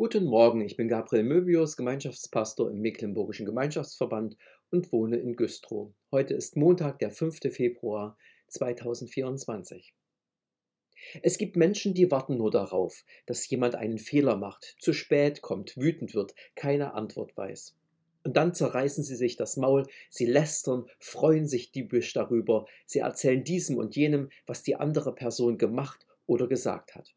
Guten Morgen, ich bin Gabriel Möbius, Gemeinschaftspastor im Mecklenburgischen Gemeinschaftsverband und wohne in Güstrow. Heute ist Montag, der 5. Februar 2024. Es gibt Menschen, die warten nur darauf, dass jemand einen Fehler macht, zu spät kommt, wütend wird, keine Antwort weiß. Und dann zerreißen sie sich das Maul, sie lästern, freuen sich diebisch darüber, sie erzählen diesem und jenem, was die andere Person gemacht oder gesagt hat.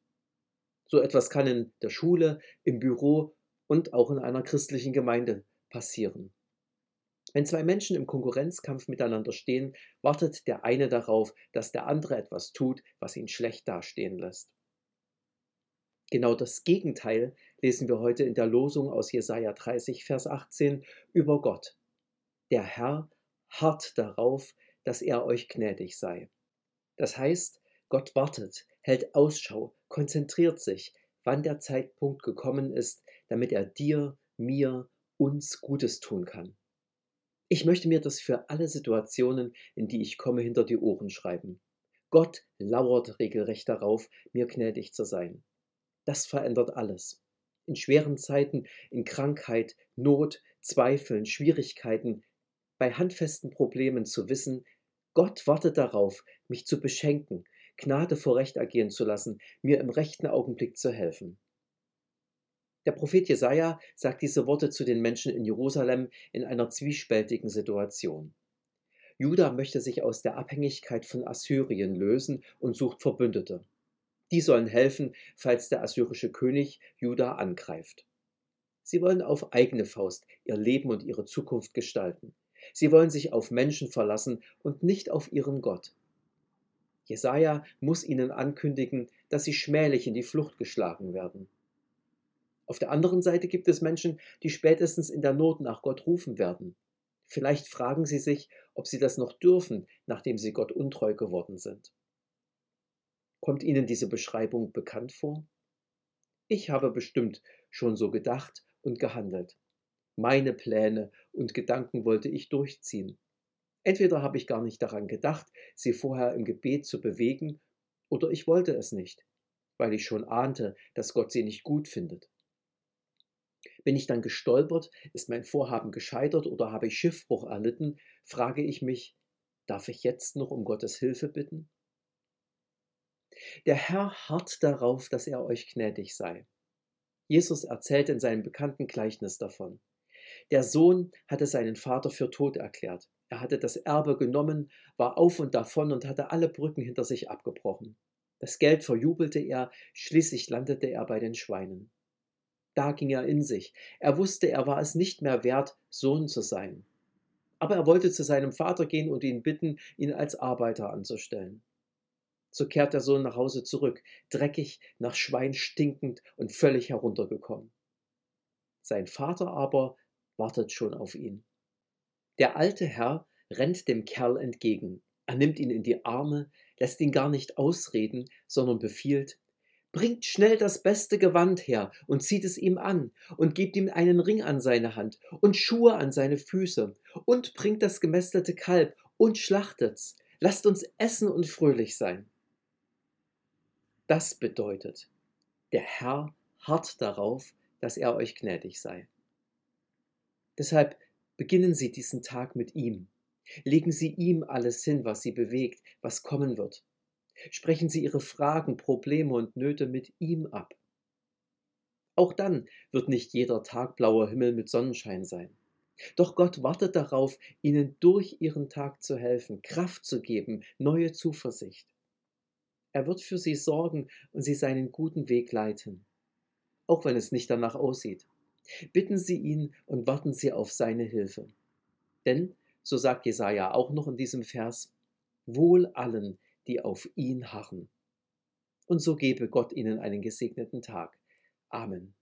So etwas kann in der Schule, im Büro und auch in einer christlichen Gemeinde passieren. Wenn zwei Menschen im Konkurrenzkampf miteinander stehen, wartet der eine darauf, dass der andere etwas tut, was ihn schlecht dastehen lässt. Genau das Gegenteil lesen wir heute in der Losung aus Jesaja 30, Vers 18 über Gott. Der Herr harrt darauf, dass er euch gnädig sei. Das heißt, Gott wartet, hält Ausschau, konzentriert sich, wann der Zeitpunkt gekommen ist, damit er dir, mir, uns Gutes tun kann. Ich möchte mir das für alle Situationen, in die ich komme, hinter die Ohren schreiben. Gott lauert regelrecht darauf, mir gnädig zu sein. Das verändert alles. In schweren Zeiten, in Krankheit, Not, Zweifeln, Schwierigkeiten, bei handfesten Problemen zu wissen, Gott wartet darauf, mich zu beschenken, Gnade vor Recht ergehen zu lassen, mir im rechten Augenblick zu helfen. Der Prophet Jesaja sagt diese Worte zu den Menschen in Jerusalem in einer zwiespältigen Situation. Juda möchte sich aus der Abhängigkeit von Assyrien lösen und sucht Verbündete. Die sollen helfen, falls der assyrische König Juda angreift. Sie wollen auf eigene Faust ihr Leben und ihre Zukunft gestalten. Sie wollen sich auf Menschen verlassen und nicht auf ihren Gott. Jesaja muss ihnen ankündigen, dass sie schmählich in die Flucht geschlagen werden. Auf der anderen Seite gibt es Menschen, die spätestens in der Not nach Gott rufen werden. Vielleicht fragen sie sich, ob sie das noch dürfen, nachdem sie Gott untreu geworden sind. Kommt Ihnen diese Beschreibung bekannt vor? Ich habe bestimmt schon so gedacht und gehandelt. Meine Pläne und Gedanken wollte ich durchziehen. Entweder habe ich gar nicht daran gedacht, sie vorher im Gebet zu bewegen, oder ich wollte es nicht, weil ich schon ahnte, dass Gott sie nicht gut findet. Bin ich dann gestolpert, ist mein Vorhaben gescheitert oder habe ich Schiffbruch erlitten, frage ich mich, darf ich jetzt noch um Gottes Hilfe bitten? Der Herr harrt darauf, dass er euch gnädig sei. Jesus erzählt in seinem bekannten Gleichnis davon. Der Sohn hatte seinen Vater für tot erklärt. Er hatte das Erbe genommen, war auf und davon und hatte alle Brücken hinter sich abgebrochen. Das Geld verjubelte er, schließlich landete er bei den Schweinen. Da ging er in sich. Er wusste, er war es nicht mehr wert, Sohn zu sein. Aber er wollte zu seinem Vater gehen und ihn bitten, ihn als Arbeiter anzustellen. So kehrt der Sohn nach Hause zurück, dreckig, nach Schwein stinkend und völlig heruntergekommen. Sein Vater aber wartet schon auf ihn. Der alte Herr rennt dem Kerl entgegen. Er nimmt ihn in die Arme, lässt ihn gar nicht ausreden, sondern befiehlt, bringt schnell das beste Gewand her und zieht es ihm an und gebt ihm einen Ring an seine Hand und Schuhe an seine Füße und bringt das gemästete Kalb und schlachtet's. Lasst uns essen und fröhlich sein. Das bedeutet, der Herr harrt darauf, dass er euch gnädig sei. Deshalb beginnen Sie diesen Tag mit ihm. Legen Sie ihm alles hin, was Sie bewegt, was kommen wird. Sprechen Sie Ihre Fragen, Probleme und Nöte mit ihm ab. Auch dann wird nicht jeder Tag blauer Himmel mit Sonnenschein sein. Doch Gott wartet darauf, Ihnen durch Ihren Tag zu helfen, Kraft zu geben, neue Zuversicht. Er wird für Sie sorgen und Sie seinen guten Weg leiten, auch wenn es nicht danach aussieht. Bitten Sie ihn und warten Sie auf seine Hilfe. Denn, so sagt Jesaja auch noch in diesem Vers, wohl allen, die auf ihn harren. Und so gebe Gott ihnen einen gesegneten Tag. Amen.